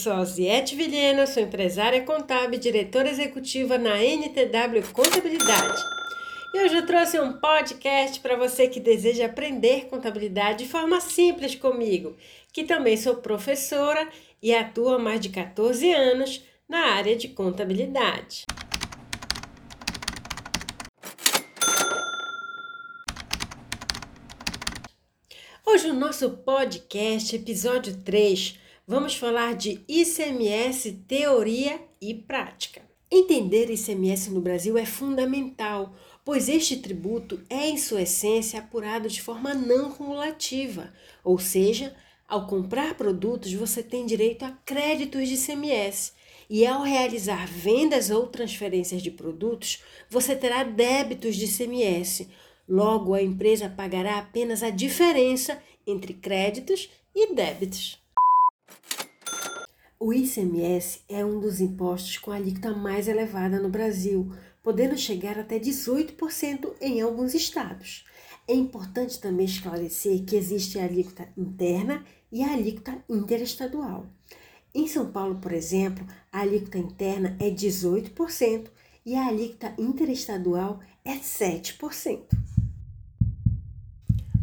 sou Alziete Vilhena, sou empresária contábil e diretora executiva na NTW Contabilidade. E hoje eu trouxe um podcast para você que deseja aprender contabilidade de forma simples comigo, que também sou professora e atuo há mais de 14 anos na área de contabilidade. Hoje no nosso podcast, episódio 3, vamos falar de ICMS teoria e prática. Entender ICMS no Brasil é fundamental, pois este tributo é, em sua essência, apurado de forma não cumulativa, ou seja, ao comprar produtos você tem direito a créditos de ICMS e ao realizar vendas ou transferências de produtos, você terá débitos de ICMS. Logo, a empresa pagará apenas a diferença entre créditos e débitos. O ICMS é um dos impostos com a alíquota mais elevada no Brasil, podendo chegar até 18% em alguns estados. É importante também esclarecer que existe a alíquota interna e a alíquota interestadual. Em São Paulo, por exemplo, a alíquota interna é 18% e a alíquota interestadual é 7%.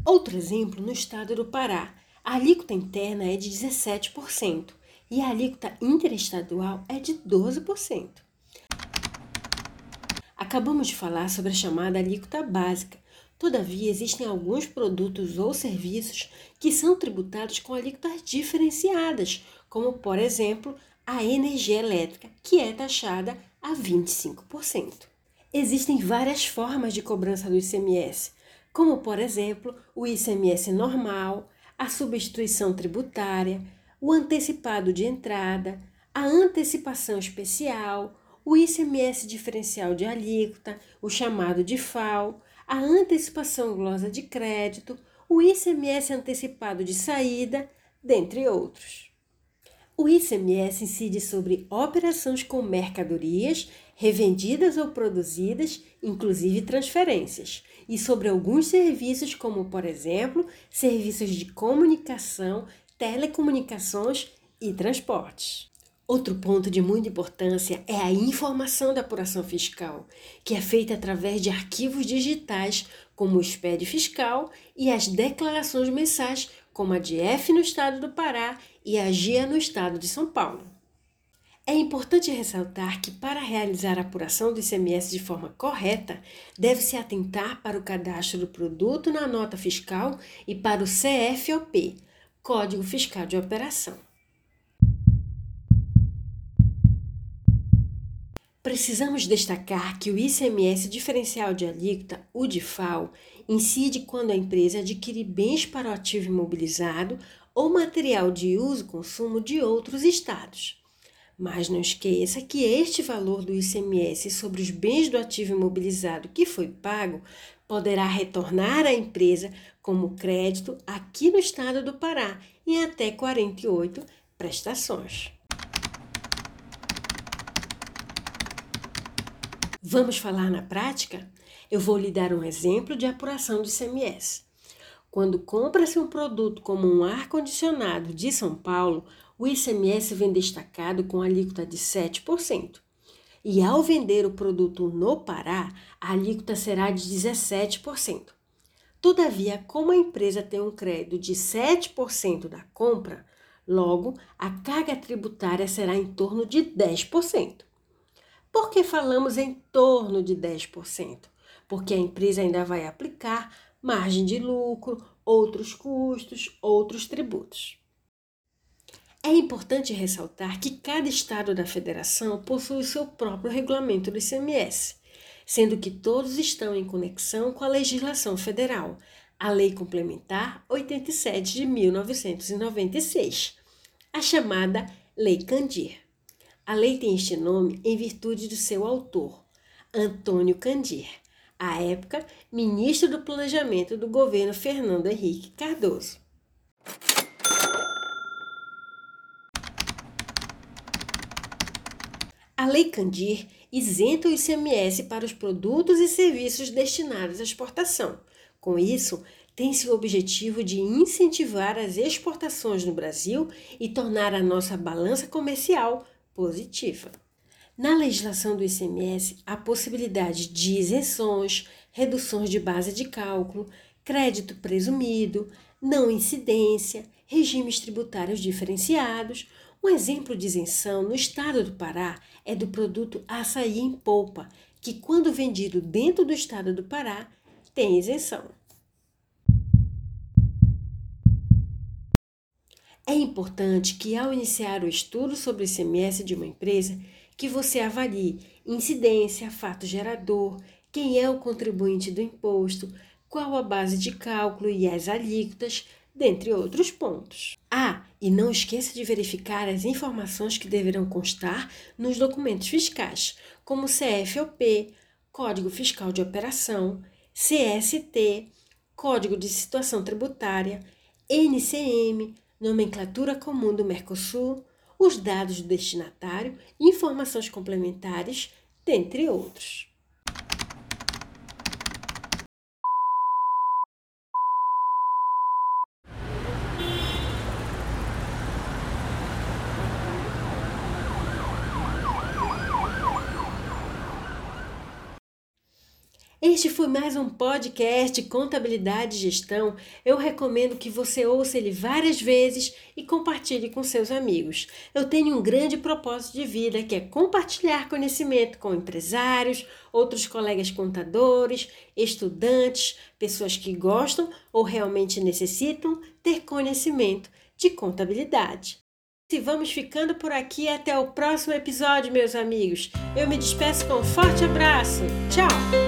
Outro exemplo no estado do Pará. A alíquota interna é de 17% e a alíquota interestadual é de 12%. Acabamos de falar sobre a chamada alíquota básica. Todavia, existem alguns produtos ou serviços que são tributados com alíquotas diferenciadas, como, por exemplo, a energia elétrica, que é taxada a 25%. Existem várias formas de cobrança do ICMS, como por exemplo o ICMS normal, a substituição tributária, o antecipado de entrada, a antecipação especial, o ICMS diferencial de alíquota, o chamado de FAO, a antecipação glosa de crédito, o ICMS antecipado de saída, dentre outros. O ICMS incide sobre operações com mercadorias revendidas ou produzidas, inclusive transferências, e sobre alguns serviços, como, por exemplo, serviços de comunicação, telecomunicações e transportes. Outro ponto de muita importância é a informação da apuração fiscal, que é feita através de arquivos digitais, como o SPED fiscal e as declarações mensais, como a de F no estado do Pará e a GIA no estado de São Paulo. É importante ressaltar que, para realizar a apuração do ICMS de forma correta, deve-se atentar para o cadastro do produto na nota fiscal e para o CFOP, Código Fiscal de Operação. Precisamos destacar que o ICMS diferencial de alíquota, o DIFAL, incide quando a empresa adquire bens para o ativo imobilizado ou material de uso e consumo de outros estados. Mas não esqueça que este valor do ICMS sobre os bens do ativo imobilizado que foi pago poderá retornar à empresa como crédito aqui no estado do Pará em até 48 prestações. Vamos falar na prática? Eu vou lhe dar um exemplo de apuração de ICMS. Quando compra-se um produto como um ar-condicionado de São Paulo, o ICMS vem destacado com alíquota de 7%. E ao vender o produto no Pará, a alíquota será de 17%. Todavia, como a empresa tem um crédito de 7% da compra, logo a carga tributária será em torno de 10%. Por que falamos em torno de 10%? Porque a empresa ainda vai aplicar margem de lucro, outros custos, outros tributos. É importante ressaltar que cada estado da federação possui seu próprio regulamento do ICMS, sendo que todos estão em conexão com a legislação federal, a Lei Complementar 87 de 1996, a chamada Lei Candir. A lei tem este nome em virtude do seu autor, Antônio Candir, à época ministro do Planejamento do governo Fernando Henrique Cardoso. A Lei Candir isenta o ICMS para os produtos e serviços destinados à exportação. Com isso, tem-se o objetivo de incentivar as exportações no Brasil e tornar a nossa balança comercial positiva. Na legislação do ICMS, há possibilidade de isenções, reduções de base de cálculo, crédito presumido, não incidência, regimes tributários diferenciados. Um exemplo de isenção no estado do Pará é do produto açaí em polpa, que, quando vendido dentro do estado do Pará, tem isenção. É importante que, ao iniciar o estudo sobre o ICMS de uma empresa, que você avalie incidência, fato gerador, quem é o contribuinte do imposto, qual a base de cálculo e as alíquotas, dentre outros pontos. Ah, e não esqueça de verificar as informações que deverão constar nos documentos fiscais, como CFOP, Código Fiscal de Operação, CST, Código de Situação Tributária, NCM, Nomenclatura Comum do Mercosul, os dados do destinatário, informações complementares, dentre outros. Este foi mais um podcast Contabilidade e Gestão. Eu recomendo que você ouça ele várias vezes e compartilhe com seus amigos. Eu tenho um grande propósito de vida que é compartilhar conhecimento com empresários, outros colegas contadores, estudantes, pessoas que gostam ou realmente necessitam ter conhecimento de contabilidade. E vamos ficando por aqui até o próximo episódio, meus amigos. Eu me despeço com um forte abraço. Tchau!